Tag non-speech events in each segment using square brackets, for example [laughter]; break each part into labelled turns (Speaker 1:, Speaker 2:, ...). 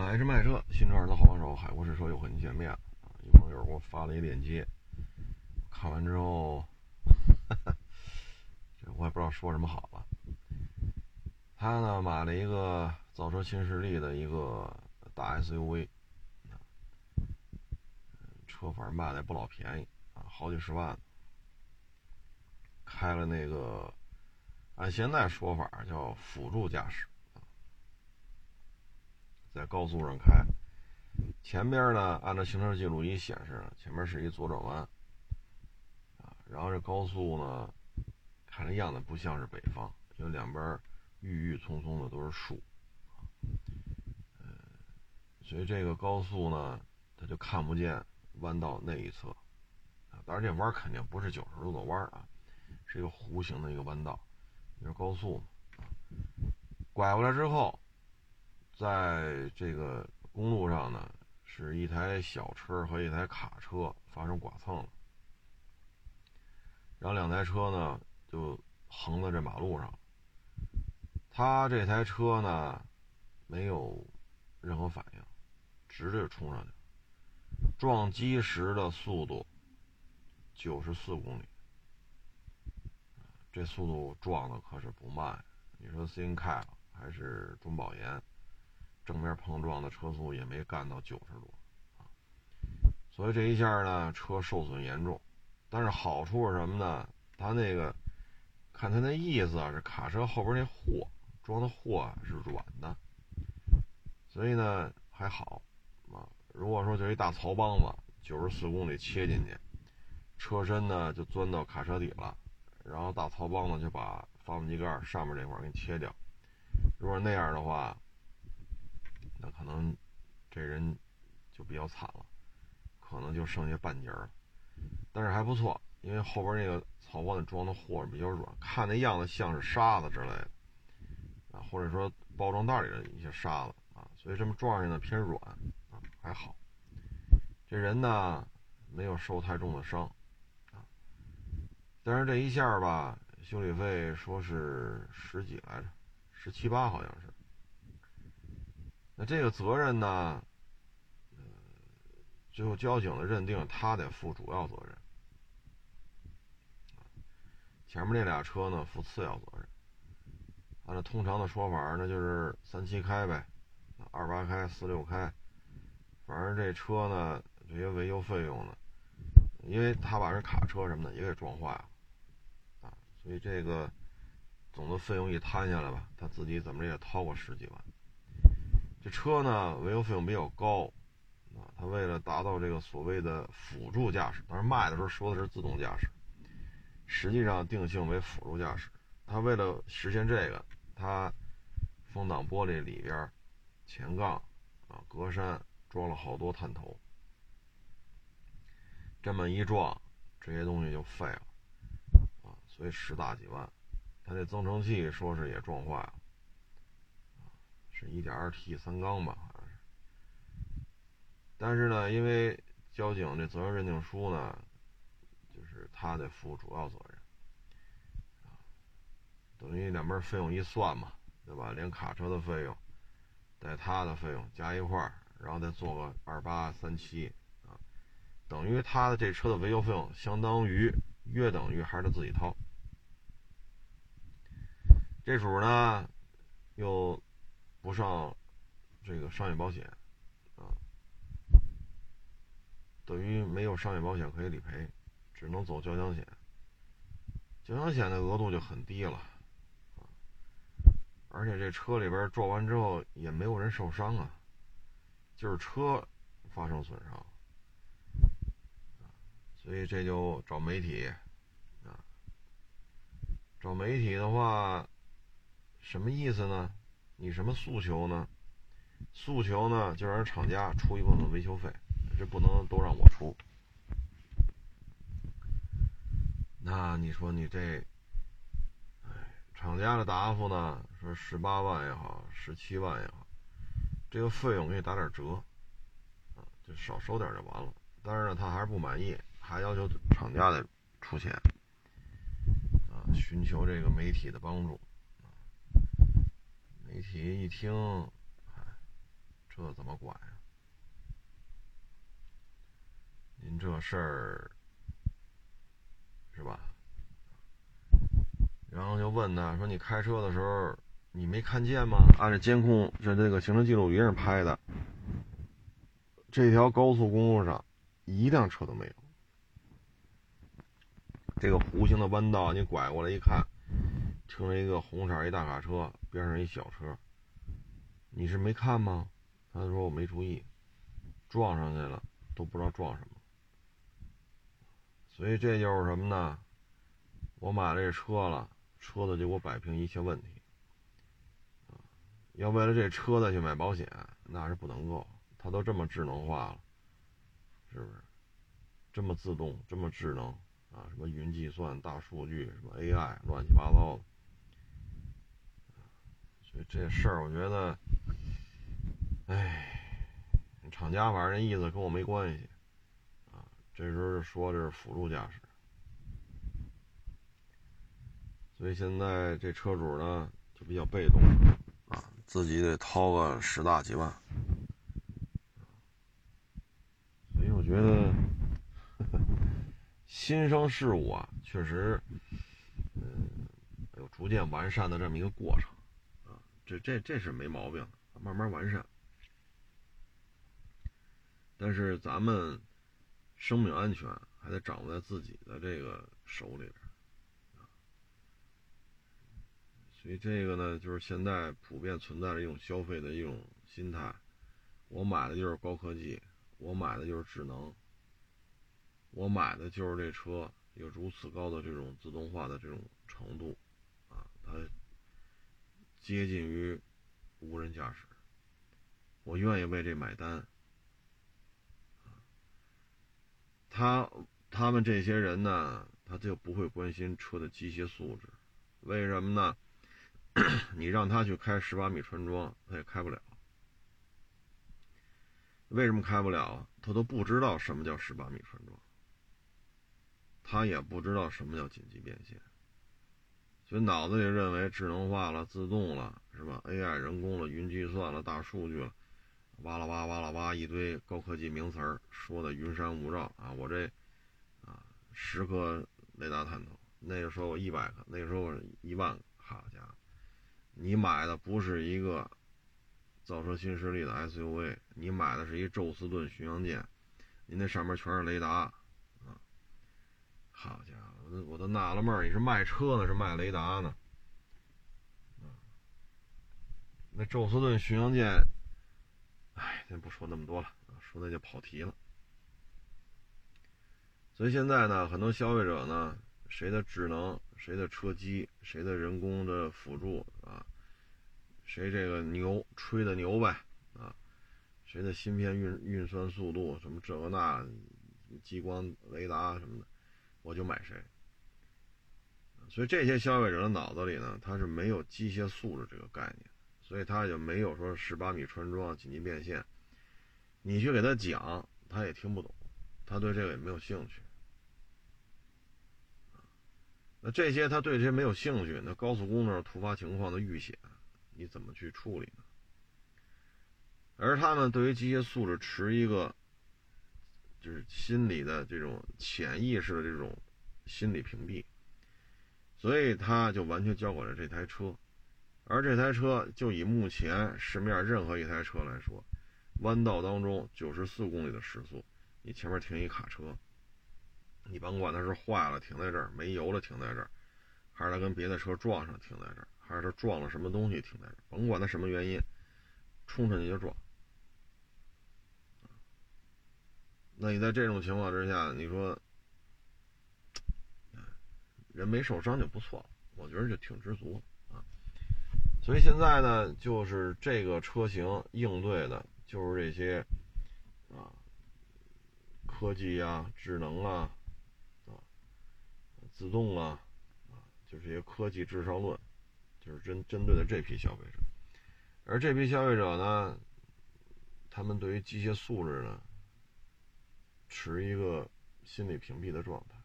Speaker 1: 买车卖车，新车二手好帮手，海阔试车又和您见面了。有朋友给我发了一链接，看完之后，这 [laughs] 我也不知道说什么好了。他呢买了一个造车新势力的一个大 SUV，车反正卖的也不老便宜啊，好几十万。开了那个，按现在说法叫辅助驾驶。在高速上开，前边呢，按照行车记录仪显示，前面是一左转弯，啊，然后这高速呢，看这样子不像是北方，因为两边郁郁葱葱的都是树，嗯，所以这个高速呢，它就看不见弯道那一侧，啊，当然这弯肯定不是九十度的弯啊，是一个弧形的一个弯道，因为高速嘛，拐过来之后。在这个公路上呢，是一台小车和一台卡车发生剐蹭了，然后两台车呢就横在这马路上。他这台车呢没有任何反应，直着冲上去，撞击时的速度九十四公里，这速度撞的可是不慢。你说 C N 开了还是中保研？正面碰撞的车速也没干到九十多，啊，所以这一下呢，车受损严重。但是好处是什么呢？他那个看他那意思啊，是卡车后边那货装的货是软的，所以呢还好啊。如果说就一大槽帮子，九十四公里切进去，车身呢就钻到卡车底了，然后大槽帮子就把发动机盖上面这块给你切掉。如果那样的话，那可能这人就比较惨了，可能就剩下半截了。但是还不错，因为后边那个草包子装的货比较软，看那样子像是沙子之类的啊，或者说包装袋里的一些沙子啊，所以这么撞上去呢偏软啊，还好。这人呢没有受太重的伤啊，但是这一下吧，修理费说是十几来着，十七八好像是。那这个责任呢？最后交警的认定，他得负主要责任。前面那俩车呢，负次要责任。按照通常的说法，那就是三七开呗，二八开，四六开。反正这车呢，这些维修费用呢，因为他把人卡车什么的也给撞坏了，啊，所以这个总的费用一摊下来吧，他自己怎么着也掏过十几万。这车呢，维修费用比较高，啊，他为了达到这个所谓的辅助驾驶，当然卖的时候说的是自动驾驶，实际上定性为辅助驾驶。他为了实现这个，他风挡玻璃里边前杠啊、格栅装了好多探头，这么一撞，这些东西就废了，啊，所以十大几万。他这增程器说是也撞坏了。是一点二 T 三缸吧，但是呢，因为交警这责任认定书呢，就是他得负主要责任，啊，等于两边费用一算嘛，对吧？连卡车的费用，带他的费用加一块儿，然后再做个二八三七，啊，等于他的这车的维修费用相当于约等于还是他自己掏。这主呢，又。不上这个商业保险啊，等于没有商业保险可以理赔，只能走交强险。交强险的额度就很低了啊，而且这车里边撞完之后也没有人受伤啊，就是车发生损伤，所以这就找媒体啊，找媒体的话，什么意思呢？你什么诉求呢？诉求呢，就让厂家出一部分维修费，这不能都让我出。那你说你这，哎，厂家的答复呢，说十八万也好，十七万也好，这个费用给你打点折，啊，就少收点就完了。但是呢，他还是不满意，还要求厂家得出钱，啊，寻求这个媒体的帮助。媒体一听，这怎么管呀？您这事儿是吧？然后就问他说：“你开车的时候，你没看见吗？按照监控，这这个行车记录仪上拍的，这条高速公路上一辆车都没有。这个弧形的弯道，你拐过来一看，停了一个红色一大卡车，边上一小车，你是没看吗？”他说：“我没注意，撞上去了，都不知道撞什么。”所以这就是什么呢？我买了这车了，车子就给我摆平一切问题。要为了这车再去买保险，那是不能够。它都这么智能化了，是不是？这么自动，这么智能啊？什么云计算、大数据，什么 AI，乱七八糟的。所以这事儿，我觉得，哎，厂家反正意思跟我没关系。啊这时候说这是辅助驾驶，所以现在这车主呢就比较被动啊，自己得掏个十大几万。所以我觉得 [laughs] 新生事物啊，确实嗯有逐渐完善的这么一个过程，这这这是没毛病，慢慢完善。但是咱们。生命安全还得掌握在自己的这个手里边所以这个呢，就是现在普遍存在的一种消费的一种心态。我买的就是高科技，我买的就是智能，我买的就是这车有如此高的这种自动化的这种程度，啊，它接近于无人驾驶，我愿意为这买单。他他们这些人呢，他就不会关心车的机械素质，为什么呢？[coughs] 你让他去开十八米穿桩，他也开不了。为什么开不了？他都不知道什么叫十八米穿桩，他也不知道什么叫紧急变线，所以脑子里认为智能化了、自动了，是吧？AI 人工了、云计算了、大数据了。哇啦哇哇啦哇一堆高科技名词儿说的云山雾罩啊！我这啊十颗雷达探头，那个时候我一百个，那个时候一万个，好家伙！你买的不是一个造车新势力的 SUV，你买的是一宙斯盾巡洋舰，你那上面全是雷达啊！好家伙，我都纳了闷儿，你是卖车呢，是卖雷达呢？那宙斯盾巡洋舰。哎，先不说那么多了说那就跑题了。所以现在呢，很多消费者呢，谁的智能，谁的车机，谁的人工的辅助啊，谁这个牛吹的牛呗啊，谁的芯片运运算速度什么这个那，激光雷达什么的，我就买谁。所以这些消费者的脑子里呢，他是没有机械素质这个概念。所以他就没有说十八米穿桩、紧急变线，你去给他讲，他也听不懂，他对这个也没有兴趣。那这些他对这些没有兴趣，那高速公路上突发情况的遇险，你怎么去处理呢？而他们对于机械素质持一个，就是心理的这种潜意识的这种心理屏蔽，所以他就完全交给了这台车。而这台车，就以目前市面任何一台车来说，弯道当中九十四公里的时速，你前面停一卡车，你甭管它是坏了停在这儿，没油了停在这儿，还是它跟别的车撞上停在这儿，还是它撞了什么东西停在这儿，甭管它什么原因，冲上去就撞。那你在这种情况之下，你说人没受伤就不错了，我觉得就挺知足啊。所以现在呢，就是这个车型应对的，就是这些啊，科技啊、智能啊、啊、自动啊，啊，就是一些科技至上论，就是针针对的这批消费者。而这批消费者呢，他们对于机械素质呢，持一个心理屏蔽的状态，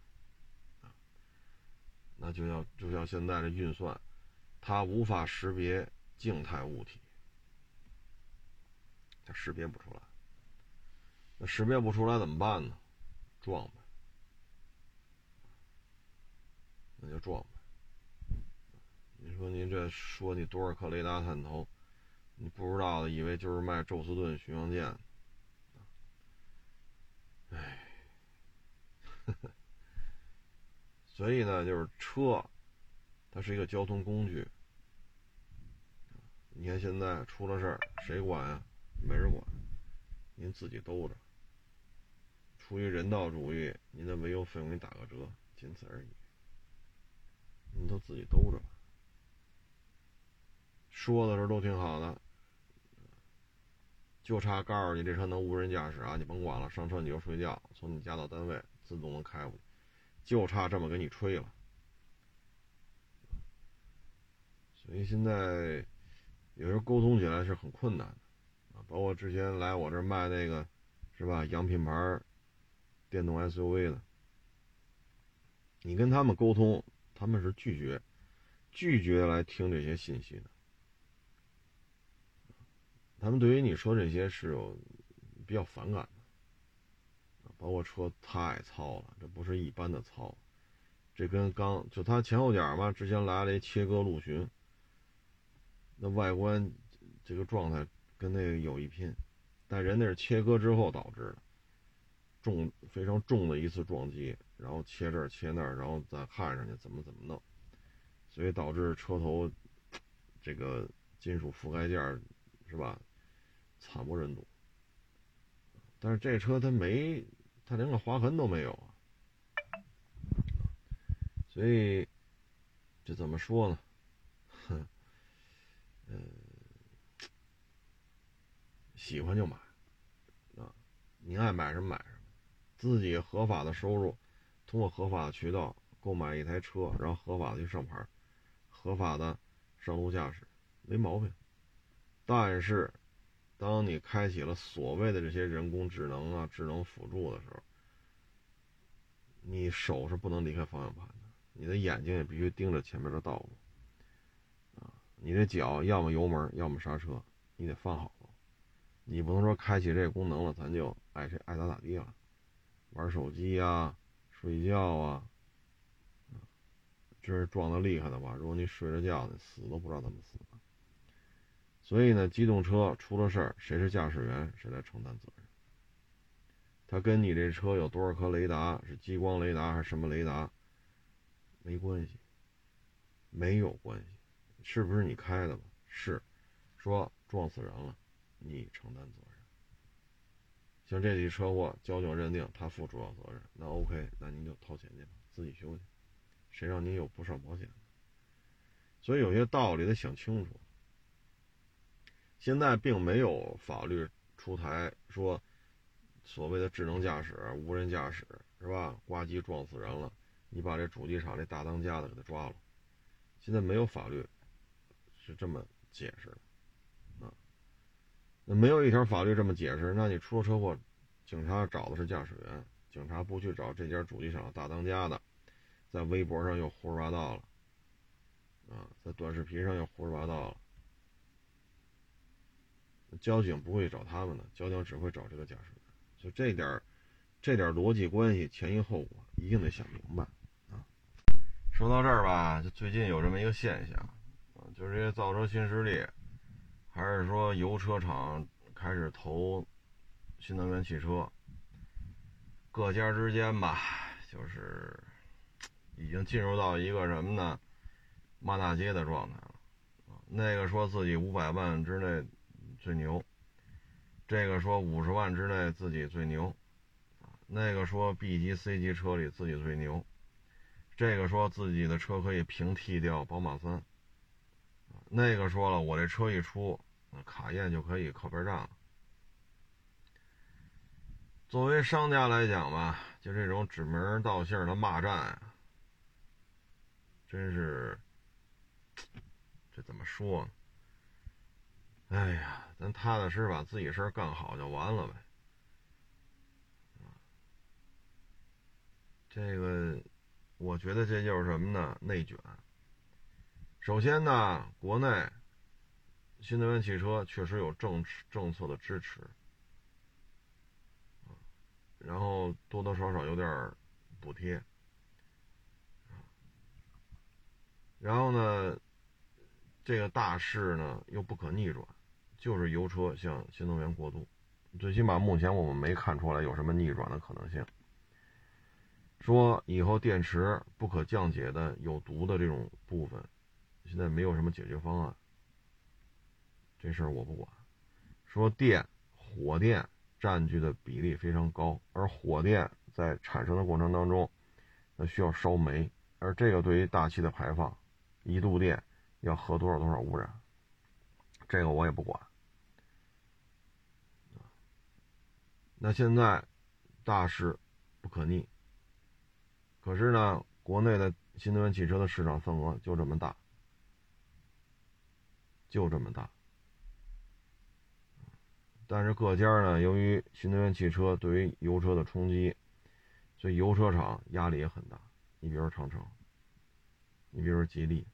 Speaker 1: 那就要就像现在的运算。它无法识别静态物体，它识别不出来。那识别不出来怎么办呢？撞呗，那就撞呗。你说您这说你多少颗雷达探头，你不知道的以为就是卖宙斯盾巡洋舰。哎，所以呢，就是车，它是一个交通工具。你看现在出了事儿，谁管呀？没人管，您自己兜着。出于人道主义，您的维修费用给你打个折，仅此而已。您都自己兜着吧。说的时候都挺好的，就差告诉你这车能无人驾驶啊，你甭管了，上车你就睡觉，从你家到单位自动能开过去，就差这么给你吹了。所以现在有时候沟通起来是很困难的啊，包括之前来我这卖那个，是吧？洋品牌。电动 SUV 的，你跟他们沟通，他们是拒绝，拒绝来听这些信息的。他们对于你说这些是有比较反感，包括车太糙了，这不是一般的糙，这跟刚就它前后脚嘛，之前来了一切割陆巡，那外观这个状态跟那个有一拼，但人那是切割之后导致的。重非常重的一次撞击，然后切这儿切那儿，然后再焊上去，怎么怎么弄，所以导致车头这个金属覆盖件是吧，惨不忍睹。但是这车它没，它连个划痕都没有啊，所以这怎么说呢？哼，嗯，喜欢就买啊，你爱买什么买什么。自己合法的收入，通过合法的渠道购买一台车，然后合法的去上牌，合法的上路驾驶，没毛病。但是，当你开启了所谓的这些人工智能啊、智能辅助的时候，你手是不能离开方向盘的，你的眼睛也必须盯着前面的道路，啊，你的脚要么油门，要么刹车，你得放好了，你不能说开启这个功能了，咱就爱谁爱咋咋地了。玩手机呀，睡觉啊，这是撞的厉害的吧？如果你睡着觉你，死都不知道怎么死。所以呢，机动车出了事儿，谁是驾驶员，谁来承担责任？他跟你这车有多少颗雷达，是激光雷达还是什么雷达，没关系，没有关系。是不是你开的吧？是，说撞死人了，你承担责任。像这起车祸，交警认定他负主要责任，那 OK，那您就掏钱去吧，自己修去，谁让您有不上保险所以有些道理得想清楚。现在并没有法律出台说，所谓的智能驾驶、无人驾驶是吧？呱唧撞死人了，你把这主机厂这大当家的给他抓了。现在没有法律是这么解释的。那没有一条法律这么解释，那你出了车祸，警察找的是驾驶员，警察不去找这家主机厂大当家的，在微博上又胡说八道了，啊，在短视频上又胡说八道了，交警不会找他们的，交警只会找这个驾驶员，就这点这点逻辑关系前因后果一定得想明白啊。说到这儿吧，就最近有这么一个现象，啊，就是这些造车新势力。还是说油车厂开始投新能源汽车，各家之间吧，就是已经进入到一个什么呢？骂大街的状态了。那个说自己五百万之内最牛，这个说五十万之内自己最牛，那个说 B 级、C 级车里自己最牛，这个说自己的车可以平替掉宝马三，那个说了，我这车一出。卡宴就可以靠边站了。作为商家来讲吧，就这种指名道姓的骂战，真是这怎么说呢？哎呀，咱踏踏实实把自己事儿干好就完了呗。这个，我觉得这就是什么呢？内卷。首先呢，国内。新能源汽车确实有政政策的支持，然后多多少少有点补贴，然后呢，这个大势呢又不可逆转，就是油车向新能源过渡，最起码目前我们没看出来有什么逆转的可能性。说以后电池不可降解的有毒的这种部分，现在没有什么解决方案。这事儿我不管。说电，火电占据的比例非常高，而火电在产生的过程当中，那需要烧煤，而这个对于大气的排放，一度电要喝多少多少污染，这个我也不管。那现在大势不可逆。可是呢，国内的新能源汽车的市场份额就这么大，就这么大。但是各家呢，由于新能源汽车对于油车的冲击，所以油车厂压力也很大。你比如长城，你比如吉利，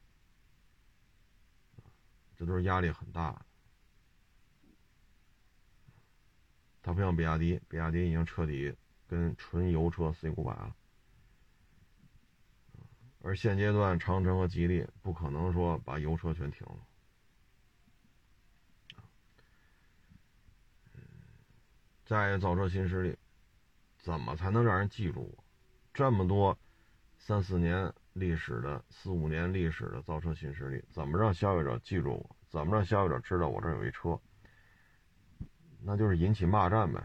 Speaker 1: 这都是压力很大。它不像比亚迪，比亚迪已经彻底跟纯油车 say goodbye 了。而现阶段，长城和吉利不可能说把油车全停了。再造车新势力，怎么才能让人记住我？这么多三四年历史的、四五年历史的造车新势力，怎么让消费者记住我？怎么让消费者知道我这有一车？那就是引起骂战呗。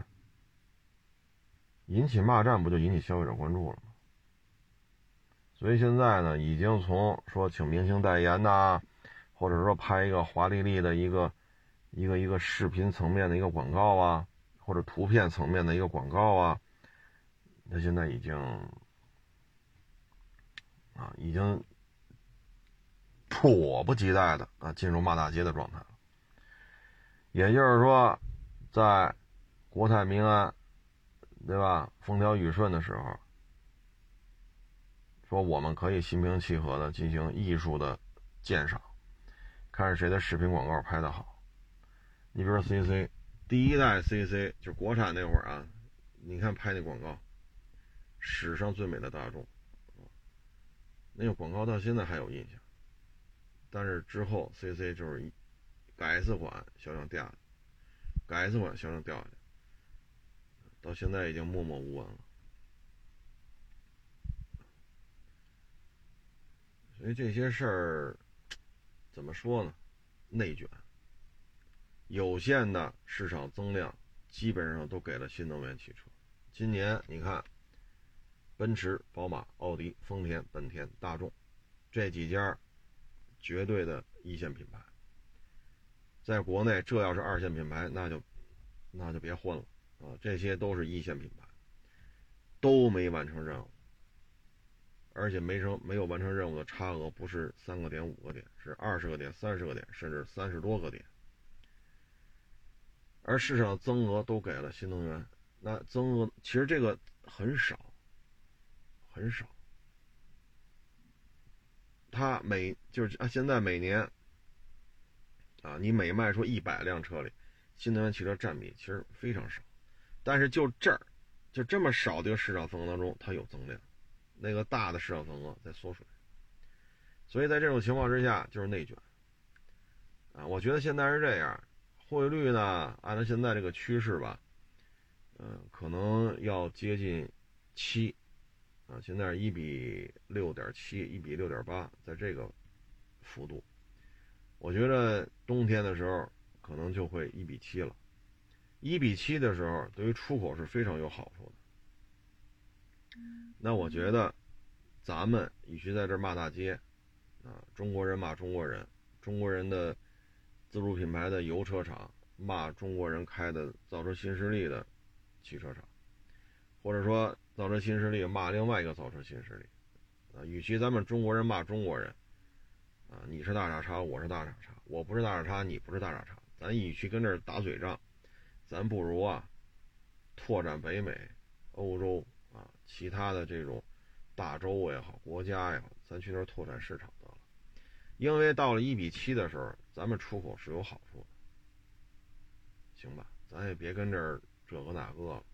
Speaker 1: 引起骂战，不就引起消费者关注了吗？所以现在呢，已经从说请明星代言呐，或者说拍一个华丽丽的一个一个一个视频层面的一个广告啊，或者图片层面的一个广告啊，那现在已经啊，已经迫不及待的啊进入骂大街的状态了。也就是说，在国泰民安，对吧？风调雨顺的时候。说我们可以心平气和的进行艺术的鉴赏，看谁的视频广告拍的好。你比如说 CC，第一代 CC 就国产那会儿啊，你看拍那广告，史上最美的大众，那个广告到现在还有印象。但是之后 CC 就是一改 S 款销量掉，改 S 款销量掉下来，到现在已经默默无闻了。所以这些事儿怎么说呢？内卷，有限的市场增量基本上都给了新能源汽车。今年你看，奔驰、宝马、奥迪、丰田、本田、大众这几家绝对的一线品牌，在国内这要是二线品牌，那就那就别混了啊！这些都是一线品牌，都没完成任务。而且没成没有完成任务的差额不是三个点五个点，是二十个点、三十个点，甚至三十多个点。而市场增额都给了新能源，那增额其实这个很少，很少。它每就是啊，现在每年啊，你每卖出一百辆车里，新能源汽车占比其实非常少。但是就这儿，就这么少的一个市场份额当中，它有增量。那个大的市场份额在缩水，所以在这种情况之下就是内卷啊！我觉得现在是这样，汇率呢，按照现在这个趋势吧，嗯，可能要接近七啊，现在是一比六点七，一比六点八，在这个幅度，我觉得冬天的时候可能就会一比七了，一比七的时候，对于出口是非常有好处的。那我觉得，咱们与其在这骂大街，啊，中国人骂中国人，中国人的自主品牌的油车厂骂中国人开的造车新势力的汽车厂，或者说造车新势力骂另外一个造车新势力，啊，与其咱们中国人骂中国人，啊，你是大傻叉，我是大傻叉，我不是大傻叉，你不是大傻叉，咱与其跟这儿打嘴仗，咱不如啊，拓展北美、欧洲啊。其他的这种大洲也好，国家也好，咱去那儿拓展市场得了。因为到了一比七的时候，咱们出口是有好处的，行吧？咱也别跟这儿这个那个了，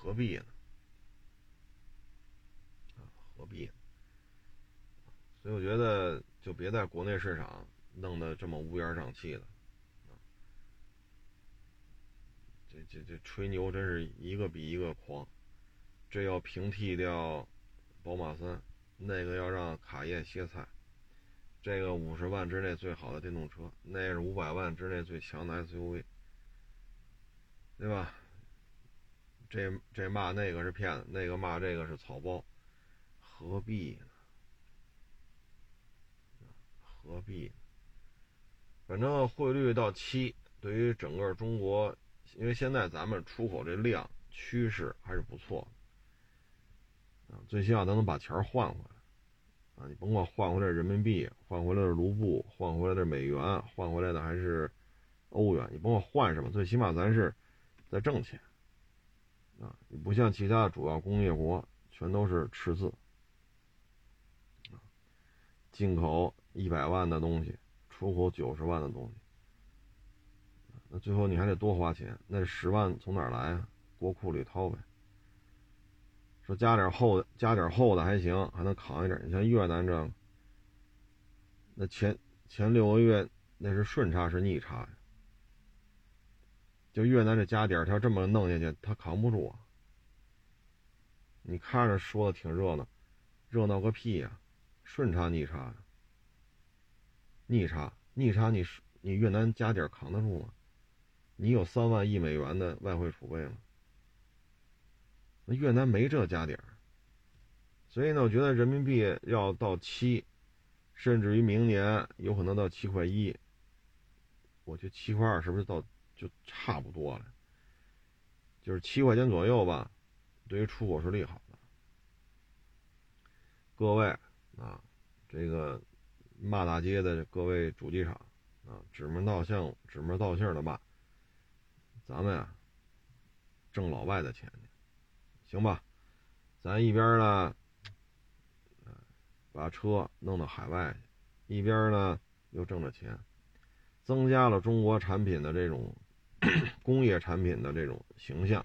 Speaker 1: 何必呢？啊，何必？所以我觉得就别在国内市场弄得这么乌烟瘴气的，这这这吹牛真是一个比一个狂，这要平替掉宝马三，那个要让卡宴歇菜。这个五十万之内最好的电动车，那是五百万之内最强的 SUV，对吧？这这骂那个是骗子，那个骂这个是草包，何必呢？何必？反正汇率到七，对于整个中国，因为现在咱们出口这量趋势还是不错的，啊，最起码咱能把钱换回来。啊，你甭管换回来人民币，换回来的卢布，换回来的美元，换回来的还是欧元，你甭管换什么，最起码咱是在挣钱啊！你不像其他主要工业国，全都是赤字，进口一百万的东西，出口九十万的东西，那最后你还得多花钱，那十万从哪儿来啊？国库里掏呗。说加点厚的，加点厚的还行，还能扛一点。你像越南这，那前前六个月那是顺差是逆差呀？就越南这家底儿，他这么弄下去，他扛不住啊！你看着说的挺热闹，热闹个屁呀！顺差逆差？逆差逆差，你你越南家底儿扛得住吗？你有三万亿美元的外汇储备吗？那越南没这家底儿，所以呢，我觉得人民币要到七，甚至于明年有可能到七块一。我觉得七块二是不是到就差不多了？就是七块钱左右吧，对于出口是利好的。各位啊，这个骂大街的各位主机厂啊，指名道姓、指名道姓的骂，咱们呀，挣老外的钱去。行吧，咱一边呢，把车弄到海外去，一边呢又挣着钱，增加了中国产品的这种 [clears throat] 工业产品的这种形象，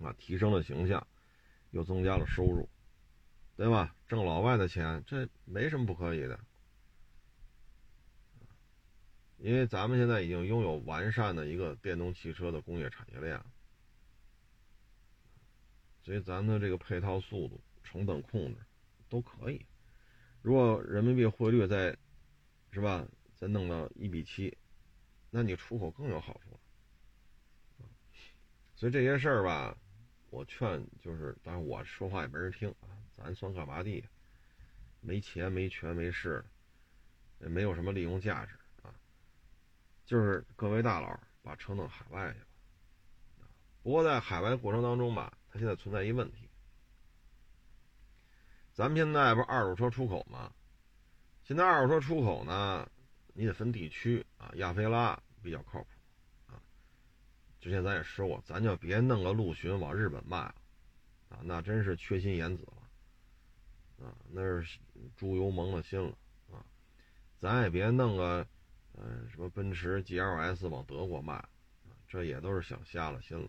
Speaker 1: 啊，提升了形象，又增加了收入，对吧？挣老外的钱，这没什么不可以的，因为咱们现在已经拥有完善的一个电动汽车的工业产业链。所以咱们的这个配套速度、成本控制都可以。如果人民币汇率再，是吧？再弄到一比七，那你出口更有好处。所以这些事儿吧，我劝就是，当然我说话也没人听啊。咱算干嘛的？没钱、没权、没势，也没有什么利用价值啊。就是各位大佬把车弄海外去吧。不过在海外过程当中吧。它现在存在一问题，咱们现在不是二手车出口吗？现在二手车出口呢，你得分地区啊。亚非拉比较靠谱啊。之前咱也说过，咱就别弄个陆巡往日本卖了啊，那真是缺心眼子了啊，那是猪油蒙了心了啊。咱也别弄个嗯什么奔驰 GLS 往德国卖，这也都是想瞎了心了。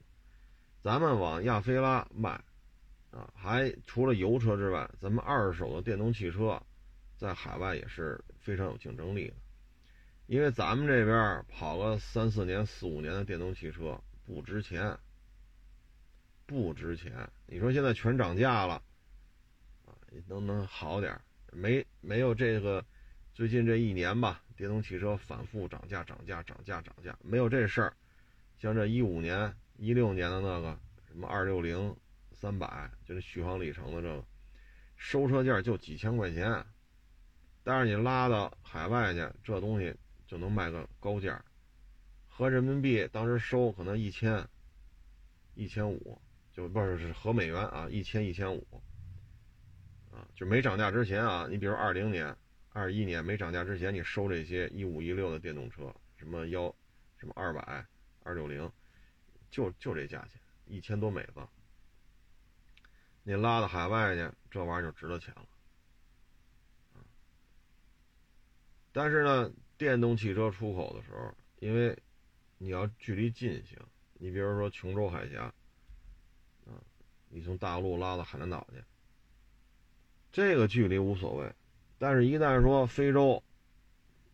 Speaker 1: 咱们往亚非拉卖，啊，还除了油车之外，咱们二手的电动汽车，在海外也是非常有竞争力的。因为咱们这边跑个三四年、四五年的电动汽车不值钱，不值钱。你说现在全涨价了，啊，能能好点没没有这个最近这一年吧，电动汽车反复涨价、涨价、涨价、涨价，没有这事儿。像这一五年。一六年的那个什么二六零三百，就是续航里程的这个，收车价就几千块钱，但是你拉到海外去，这东西就能卖个高价，合人民币当时收可能一千，一千五，就不是是合美元啊，一千一千五，啊，就没涨价之前啊，你比如二零年、二一年没涨价之前，你收这些一五一六的电动车，什么幺，什么二百、二六零。就就这价钱，一千多美子，你拉到海外去，这玩意儿就值了钱了，但是呢，电动汽车出口的时候，因为你要距离近行，你比如说琼州海峡，啊，你从大陆拉到海南岛去，这个距离无所谓。但是，一旦说非洲，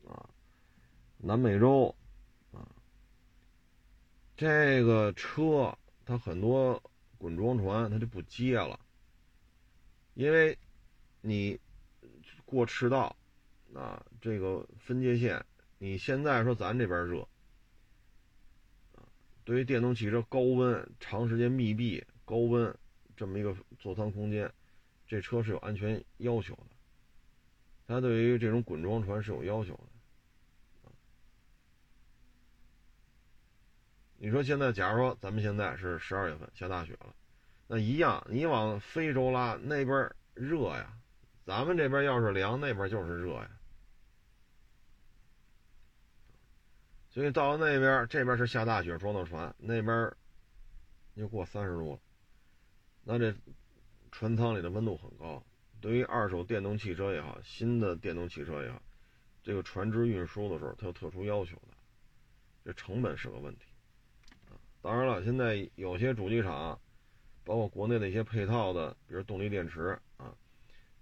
Speaker 1: 啊，南美洲，啊，这个车它很多滚装船它就不接了，因为你过赤道。啊，这个分界线，你现在说咱这边热，啊，对于电动汽车高温长时间密闭高温这么一个座舱空间，这车是有安全要求的，它对于这种滚装船是有要求的。你说现在，假如说咱们现在是十二月份下大雪了，那一样，你往非洲拉那边热呀，咱们这边要是凉，那边就是热呀。所以到了那边，这边是下大雪装的船，那边又过三十度了，那这船舱里的温度很高。对于二手电动汽车也好，新的电动汽车也好，这个船只运输的时候，它有特殊要求的，这成本是个问题啊。当然了，现在有些主机厂，包括国内的一些配套的，比如动力电池啊，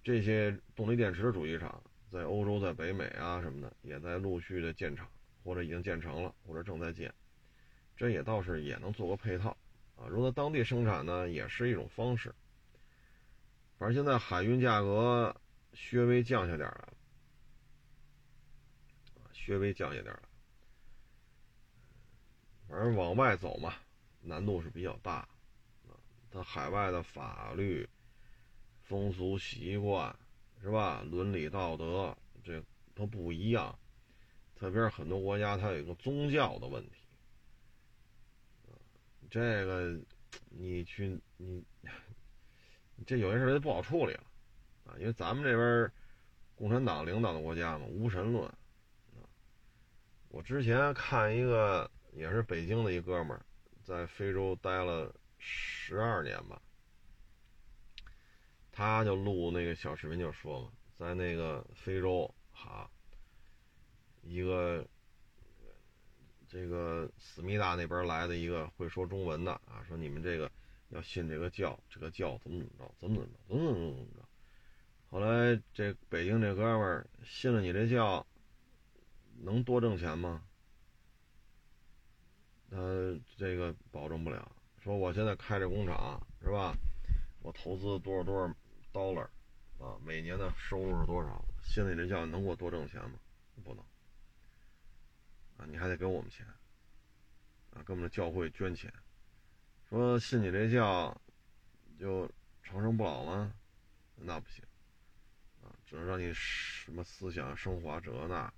Speaker 1: 这些动力电池的主机厂，在欧洲、在北美啊什么的，也在陆续的建厂。或者已经建成了，或者正在建，这也倒是也能做个配套啊。如果当地生产呢，也是一种方式。反正现在海运价格稍微降下点了，稍微降下点了。反正往外走嘛，难度是比较大啊。它海外的法律、风俗习惯是吧？伦理道德这都不一样。特别是很多国家，它有一个宗教的问题，这个你去你这有些事就不好处理了啊，因为咱们这边共产党领导的国家嘛，无神论啊。我之前看一个也是北京的一哥们儿，在非洲待了十二年吧，他就录那个小视频就说嘛，在那个非洲哈。一个这个思密达那边来的一个会说中文的啊，说你们这个要信这个教，这个教怎么怎么着，怎么怎么着，怎么怎么着。后来这北京这哥们儿信了你这教，能多挣钱吗？他这个保证不了。说我现在开这工厂是吧？我投资多少多少 dollar 啊？每年的收入是多少？信了你这教能给我多挣钱吗？不能。啊，你还得给我们钱，啊，给我们的教会捐钱，说信你这教，就长生不老吗？那不行，啊，只能让你什么思想升华这那。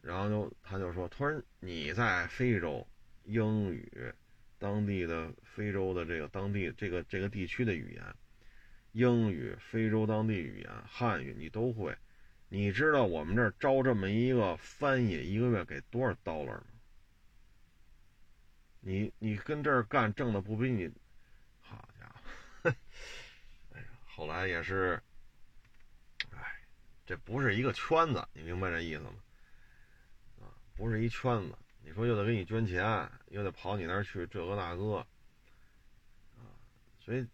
Speaker 1: 然后就他就说，他说你在非洲，英语，当地的非洲的这个当地这个这个地区的语言，英语，非洲当地语言，汉语你都会。你知道我们这招这么一个翻译，一个月给多少 dollar 吗？你你跟这儿干挣的不比你，好家伙！哎呀，后来也是，哎，这不是一个圈子，你明白这意思吗？啊，不是一圈子。你说又得给你捐钱，又得跑你那儿去这个那个，啊，所以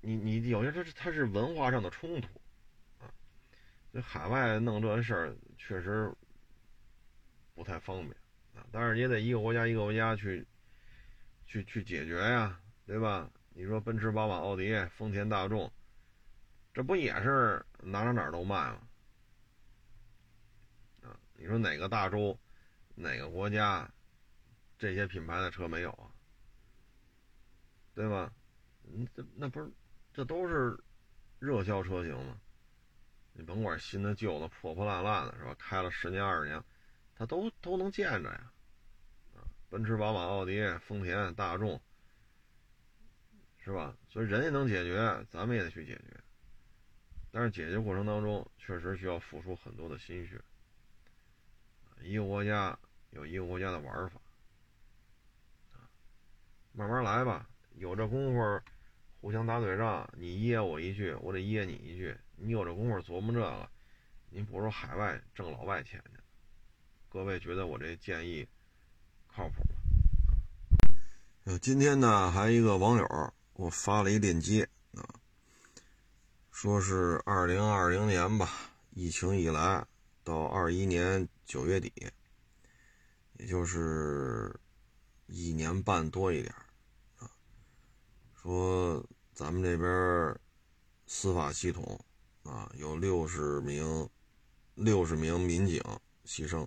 Speaker 1: 你你有些这它是文化上的冲突。这海外弄这事儿确实不太方便啊，但是也得一个国家一个国家去去去解决呀，对吧？你说奔驰、宝马、奥迪、丰田、大众，这不也是哪哪哪都卖吗？啊，你说哪个大洲、哪个国家这些品牌的车没有啊？对吧？嗯，这那不是这都是热销车型吗？你甭管新的旧的破破烂烂的是吧？开了十年二十年，它都都能见着呀，啊，奔驰、宝马、奥迪、丰田、大众，是吧？所以人家能解决，咱们也得去解决。但是解决过程当中，确实需要付出很多的心血。一个国家有一个国家的玩法，啊，慢慢来吧，有这功夫。互相打嘴仗，你噎我一句，我得噎你一句。你有这功夫琢磨这个，您不如海外挣老外钱去。各位觉得我这建议靠谱吗？呃，今天呢，还一个网友给我发了一链接啊，说是二零二零年吧，疫情以来到二一年九月底，也就是一年半多一点，说咱们这边司法系统啊，有六十名六十名民警牺牲。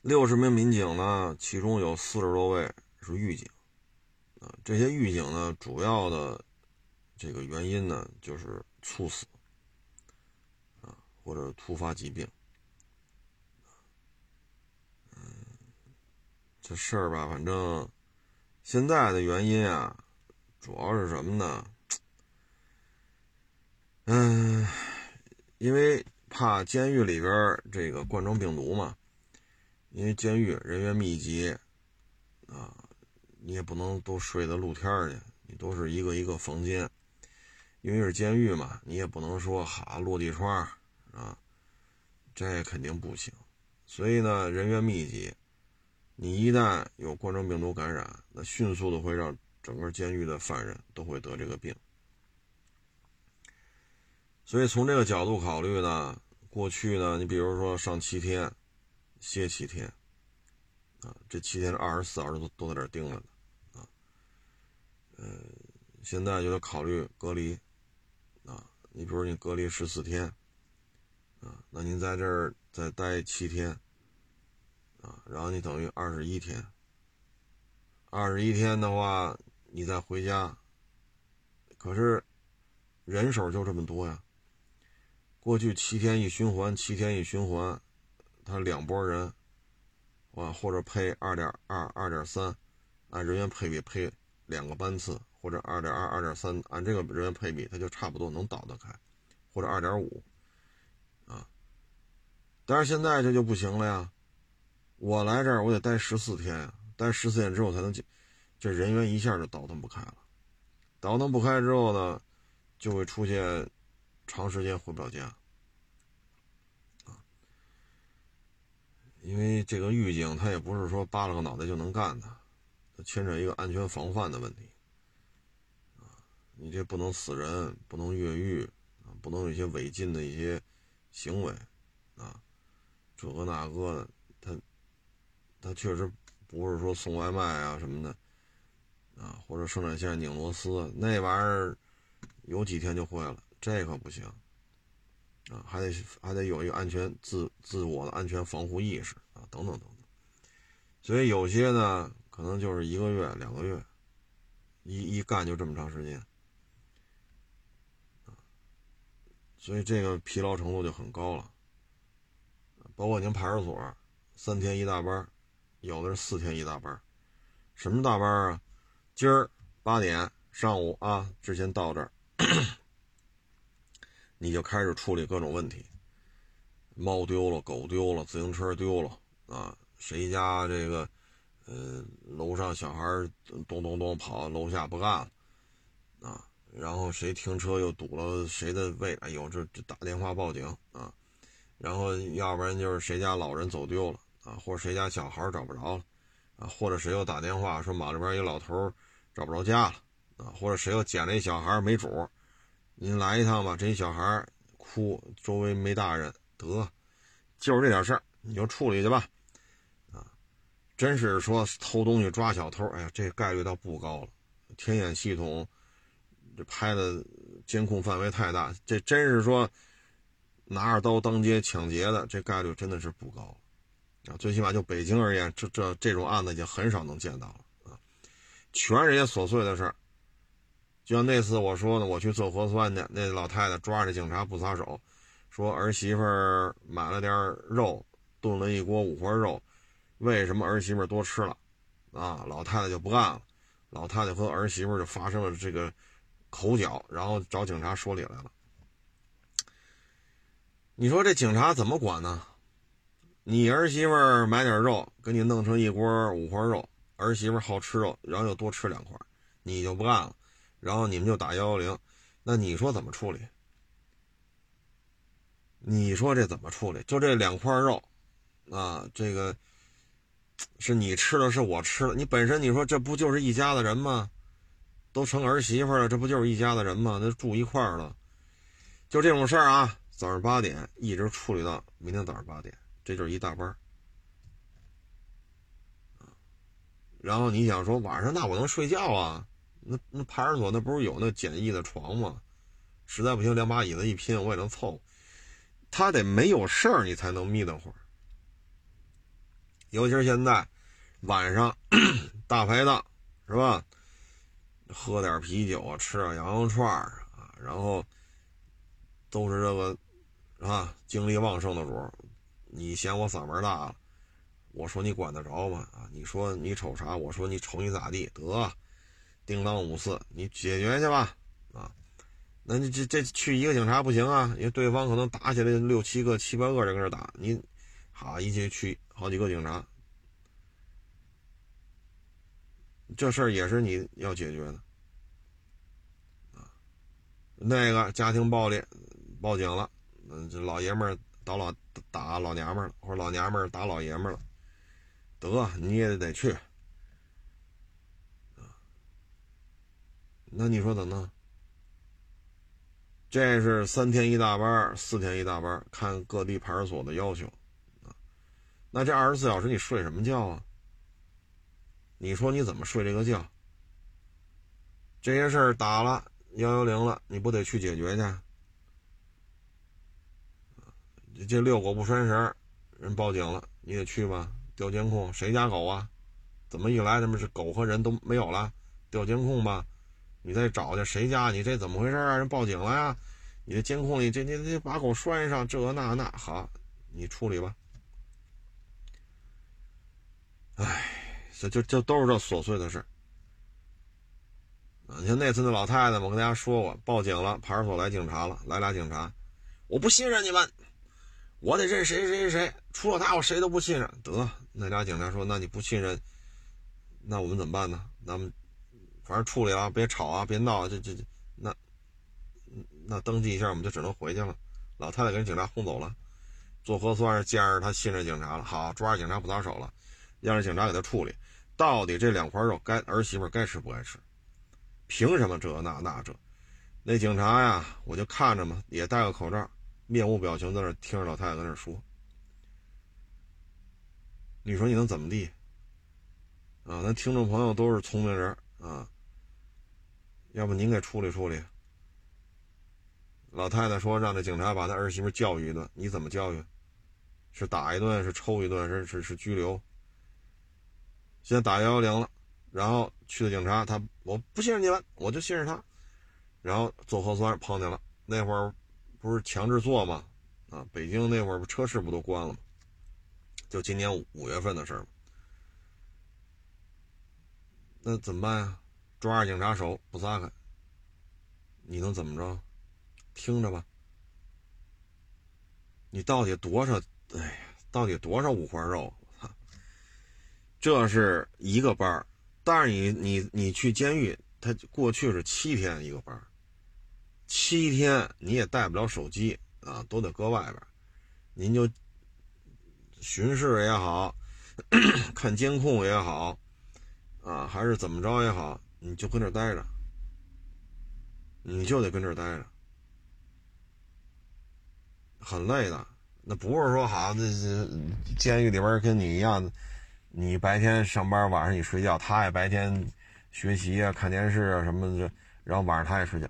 Speaker 1: 六十名民警呢，其中有四十多位是狱警，啊，这些狱警呢，主要的这个原因呢，就是猝死，啊，或者突发疾病，嗯，这事儿吧，反正现在的原因啊，主要是什么呢？嗯，因为怕监狱里边这个冠状病毒嘛。因为监狱人员密集，啊，你也不能都睡在露天去，你都是一个一个房间。因为是监狱嘛，你也不能说哈落地窗，啊，这肯定不行。所以呢，人员密集，你一旦有冠状病毒感染，那迅速的会让整个监狱的犯人都会得这个病。所以从这个角度考虑呢，过去呢，你比如说上七天。歇七天，啊，这七天二十四小时都都在这盯着呢，啊，呃，现在就得考虑隔离，啊，你比如你隔离十四天，啊，那您在这儿再待七天，啊，然后你等于二十一天，二十一天的话，你再回家，可是人手就这么多呀，过去七天一循环，七天一循环。他两拨人，啊，或者配二点二、二点三，按人员配比配两个班次，或者二点二、二点三，按这个人员配比，他就差不多能倒得开，或者二点五，啊，但是现在这就不行了呀，我来这儿我得待十四天呀，待十四天之后才能进，这人员一下就倒腾不开了，倒腾不开之后呢，就会出现长时间回不了家。因为这个狱警他也不是说扒拉个脑袋就能干的，他牵扯一个安全防范的问题，啊，你这不能死人，不能越狱，啊，不能有一些违禁的一些行为，啊，这个那个的，他他确实不是说送外卖啊什么的，啊，或者生产线拧螺丝那玩意儿，有几天就会了，这可不行。啊，还得还得有一个安全自自我的安全防护意识啊，等等等等。所以有些呢，可能就是一个月、两个月，一一干就这么长时间，啊，所以这个疲劳程度就很高了。包括您派出所，三天一大班，有的是四天一大班。什么大班啊？今儿八点上午啊，之前到这儿。你就开始处理各种问题，猫丢了，狗丢了，自行车丢了啊！谁家这个，呃，楼上小孩咚咚咚跑，楼下不干了啊！然后谁停车又堵了谁的位？哎呦，这这打电话报警啊！然后要不然就是谁家老人走丢了啊，或者谁家小孩找不着了啊，或者谁又打电话说马路边一老头找不着家了啊，或者谁又捡了一小孩没主。您来一趟吧，这小孩哭，周围没大人，得，就是这点事儿，你就处理去吧，啊，真是说偷东西抓小偷，哎呀，这概率倒不高了，天眼系统这拍的监控范围太大，这真是说拿着刀当街抢劫的，这概率真的是不高，啊，最起码就北京而言，这这这种案子已经很少能见到了，啊，全是些琐碎的事儿。就像那次我说的，我去做核酸去，那老太太抓着警察不撒手，说儿媳妇买了点肉，炖了一锅五花肉，为什么儿媳妇多吃了？啊，老太太就不干了，老太太和儿媳妇就发生了这个口角，然后找警察说理来了。你说这警察怎么管呢？你儿媳妇买点肉，给你弄成一锅五花肉，儿媳妇好吃肉，然后又多吃两块，你就不干了。然后你们就打幺幺零，那你说怎么处理？你说这怎么处理？就这两块肉，啊，这个是你吃的，是我吃的。你本身你说这不就是一家子人吗？都成儿媳妇了，这不就是一家子人吗？那住一块了，就这种事儿啊。早上八点一直处理到明天早上八点，这就是一大班然后你想说晚上那我能睡觉啊？那那派出所那不是有那简易的床吗？实在不行，两把椅子一拼，我也能凑。他得没有事儿，你才能眯瞪会儿。尤其是现在晚上大排档是吧？喝点啤酒，吃点羊肉串啊，然后都是这个。啊，精力旺盛的主，你嫌我嗓门大了，我说你管得着吗？啊，你说你瞅啥？我说你瞅你咋地？得，叮当五四，你解决去吧。啊，那你这这去一个警察不行啊，因为对方可能打起来六七个、七八个人跟这打，你好一起去好几个警察，这事儿也是你要解决的。啊，那个家庭暴力报警了。嗯，这老爷们儿打老打老娘们儿了，或者老娘们儿打老爷们儿了，得你也得去那你说怎么弄？这是三天一大班，四天一大班，看各地派出所的要求啊。那这二十四小时你睡什么觉啊？你说你怎么睡这个觉？这些事儿打了幺幺零了，你不得去解决去？这遛狗不拴绳，人报警了，你得去吧？调监控，谁家狗啊？怎么一来，他们是狗和人都没有了？调监控吧，你再找去，谁家？你这怎么回事啊？人报警了呀？你的监控里，这你这把狗拴上，这那那好，你处理吧。哎，这就就都是这琐碎的事啊！你像那次那老太太，我跟大家说过，报警了，派出所来警察了，来俩警察，我不信任你们。我得认谁谁谁谁，除了他我谁都不信任。得，那俩警察说：“那你不信任，那我们怎么办呢？咱们反正处理啊，别吵啊，别闹啊，这这这，那那登记一下，我们就只能回去了。”老太太给警察轰走了，做核酸是见着他信任警察了，好抓着警察不撒手了，让着警察给他处理。到底这两块肉该儿媳妇该吃不该吃？凭什么这那那这？那警察呀，我就看着嘛，也戴个口罩。面无表情在那听着老太太在那说：“你说你能怎么地？啊，咱听众朋友都是聪明人啊，要不您给处理处理？”老太太说：“让这警察把他儿媳妇教育一顿，你怎么教育？是打一顿，是抽一顿，是是是拘留？现在打幺幺零了，然后去的警察，他我不信任你们，我就信任他，然后做核酸碰见了，那会儿。”不是强制做吗？啊，北京那会儿不车市不都关了吗？就今年五月份的事儿那怎么办呀？抓着警察手不撒开，你能怎么着？听着吧。你到底多少？哎呀，到底多少五花肉？这是一个班儿，但是你你你去监狱，他过去是七天一个班儿。七天你也带不了手机啊，都得搁外边。您就巡视也好，[coughs] 看监控也好，啊，还是怎么着也好，你就跟这待着，你就得跟这待着，很累的。那不是说好，这这监狱里边跟你一样，你白天上班，晚上你睡觉，他也白天学习啊、看电视啊什么的，然后晚上他也睡觉。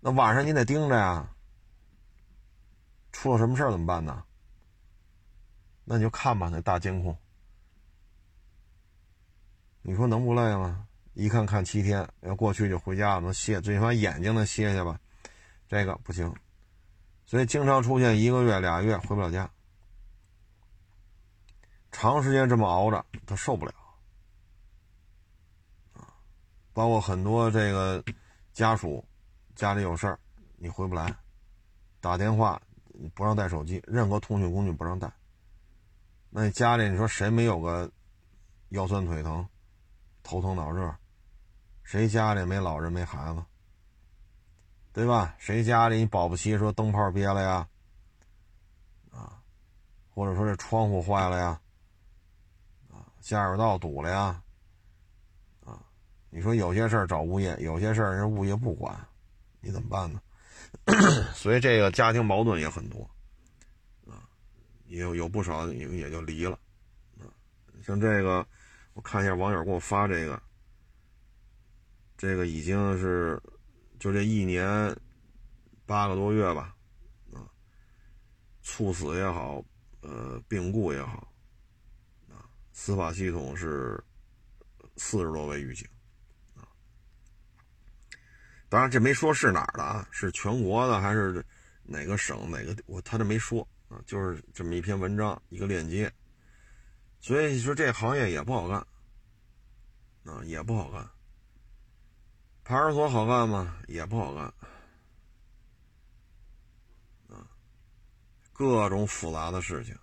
Speaker 1: 那晚上你得盯着呀，出了什么事怎么办呢？那你就看吧，那大监控，你说能不累吗？一看看七天，要过去就回家能歇，最起码眼睛能歇歇吧。这个不行，所以经常出现一个月、俩月回不了家，长时间这么熬着，他受不了啊。包括很多这个家属。家里有事儿，你回不来，打电话不让带手机，任何通讯工具不让带。那你家里你说谁没有个腰酸腿疼、头疼脑热？谁家里没老人没孩子？对吧？谁家里你保不齐说灯泡憋了呀，啊或者说这窗户坏了呀，啊，下水道堵了呀，啊，你说有些事儿找物业，有些事儿人物业不管，你怎么办呢？[coughs] 所以这个家庭矛盾也很多，啊，也有有不少也也就离了，啊，像这个，我看一下网友给我发这个，这个已经是就这一年八个多月吧，啊，猝死也好。呃，病故也好，啊，司法系统是四十多位狱警，啊，当然这没说是哪儿的啊，是全国的还是哪个省哪个？我他这没说啊，就是这么一篇文章一个链接，所以说这行业也不好干，啊，也不好干，派出所好干吗？也不好干。啊各种复杂的事情，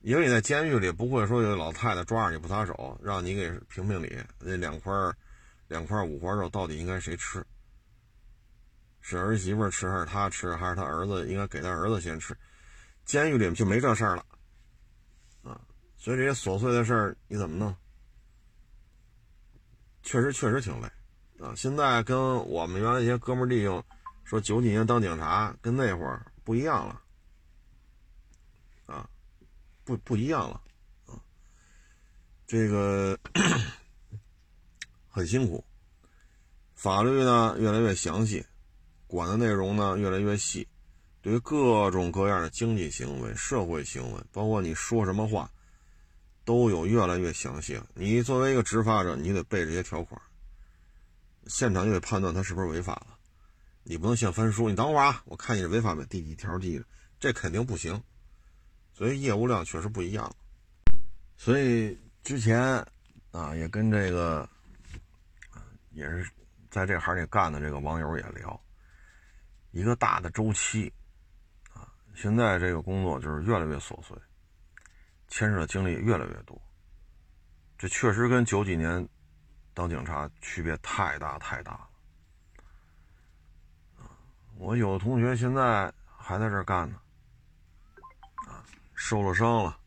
Speaker 1: 因为你在监狱里不会说有老太太抓着你不撒手，让你给评评理，那两块两块五花肉到底应该谁吃？是儿媳妇吃还是他吃，还是他儿子应该给他儿子先吃？监狱里就没这事儿了，啊，所以这些琐碎的事儿你怎么弄？确实确实挺累，啊，现在跟我们原来一些哥们弟兄说九几年当警察，跟那会儿。不一样了，啊，不不一样了，啊，这个 [clears throat] 很辛苦，法律呢越来越详细，管的内容呢越来越细，对于各种各样的经济行为、社会行为，包括你说什么话，都有越来越详细了。你作为一个执法者，你得背这些条款，现场就得判断他是不是违法了。你不能先翻书，你等会儿啊，我看你是违法没？第几条记着？这肯定不行。所以业务量确实不一样。所以之前啊，也跟这个也是在这行里干的这个网友也聊，一个大的周期啊，现在这个工作就是越来越琐碎，牵涉的精力越来越多。这确实跟九几年当警察区别太大太大了。我有的同学现在还在这干呢，啊，受了伤了，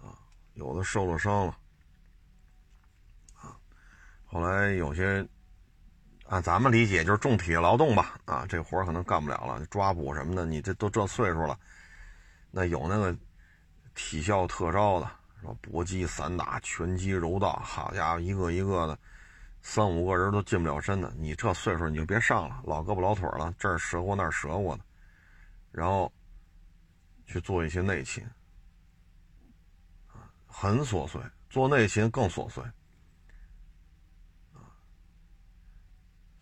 Speaker 1: 啊，有的受了伤了，啊，后来有些按咱们理解就是重体力劳动吧，啊，这活可能干不了了，抓捕什么的，你这都这岁数了，那有那个体校特招的，是吧？搏击、散打、拳击、柔道，好家伙，一个一个的。三五个人都近不了身的，你这岁数你就别上了，老胳膊老腿了，这儿折过那儿折过的，然后去做一些内勤，很琐碎，做内勤更琐碎，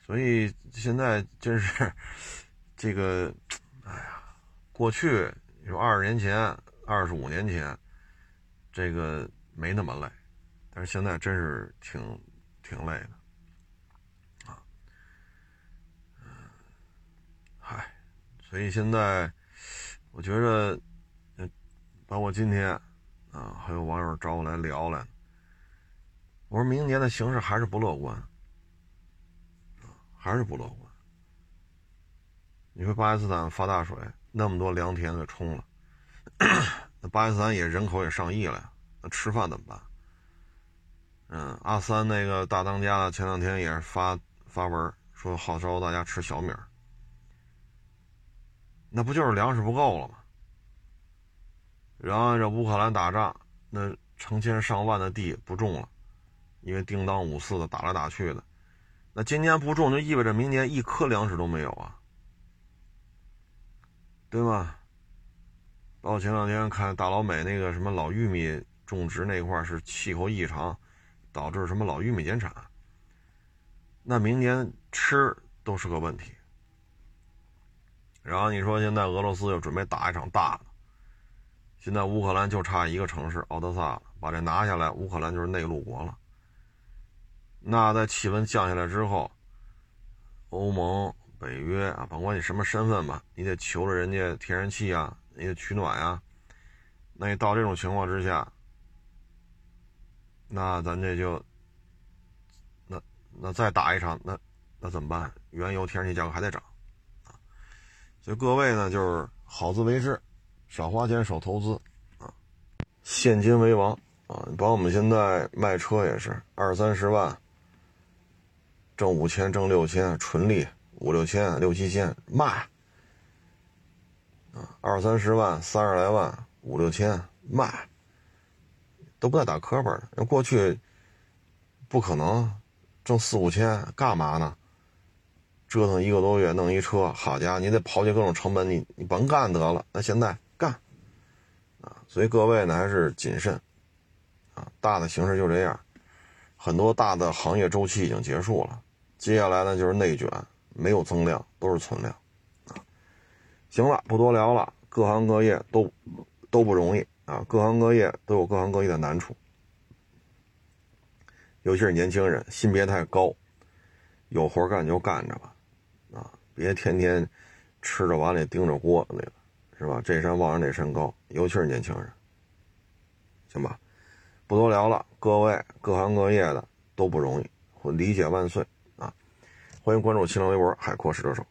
Speaker 1: 所以现在真是 [laughs] 这个，哎呀，过去有二十年前、二十五年前，这个没那么累，但是现在真是挺挺累的啊嗨。所以现在，我觉着，包括今天，啊，还有网友找我来聊来，我说明年的形势还是不乐观，还是不乐观。你说巴基斯坦发大水，那么多良田给冲了，[clears throat] 那巴基斯坦也人口也上亿了呀，那吃饭怎么办？嗯，阿三那个大当家的前两天也是发发文说号召大家吃小米。那不就是粮食不够了吗？然后这乌克兰打仗，那成千上万的地不种了，因为叮当五四的打来打去的。那今年不种，就意味着明年一颗粮食都没有啊，对吧？包括前两天看大老美那个什么老玉米种植那块是气候异常，导致什么老玉米减产，那明年吃都是个问题。然后你说现在俄罗斯又准备打一场大的，现在乌克兰就差一个城市奥德萨了，把这拿下来，乌克兰就是内陆国了。那在气温降下来之后，欧盟、北约啊，甭管你什么身份吧，你得求着人家天然气啊，你得取暖呀。那你到这种情况之下，那咱这就，那那再打一场，那那怎么办？原油、天然气价格还得涨。啊所以各位呢，就是好自为之，少花钱少投资啊，现金为王啊！你包括我们现在卖车也是二三十万，挣五千挣六千，纯利五六千六七千卖啊，二三十万三十来万五六千卖，都不带打磕巴的。那过去不可能挣四五千干嘛呢？折腾一个多月弄一车，好家伙，你得刨去各种成本，你你甭干得了。那现在干，啊，所以各位呢还是谨慎，啊，大的形势就这样，很多大的行业周期已经结束了，接下来呢就是内卷，没有增量，都是存量，行了，不多聊了，各行各业都都不容易啊，各行各业都有各行各业的难处，尤其是年轻人，心别太高，有活干就干着吧。啊别天天吃着碗里盯着锅那个，是吧？这山望着那山高，尤其是年轻人，行吧？不多聊了，各位各行各业的都不容易，我理解万岁啊！欢迎关注新浪微博“海阔试车手”。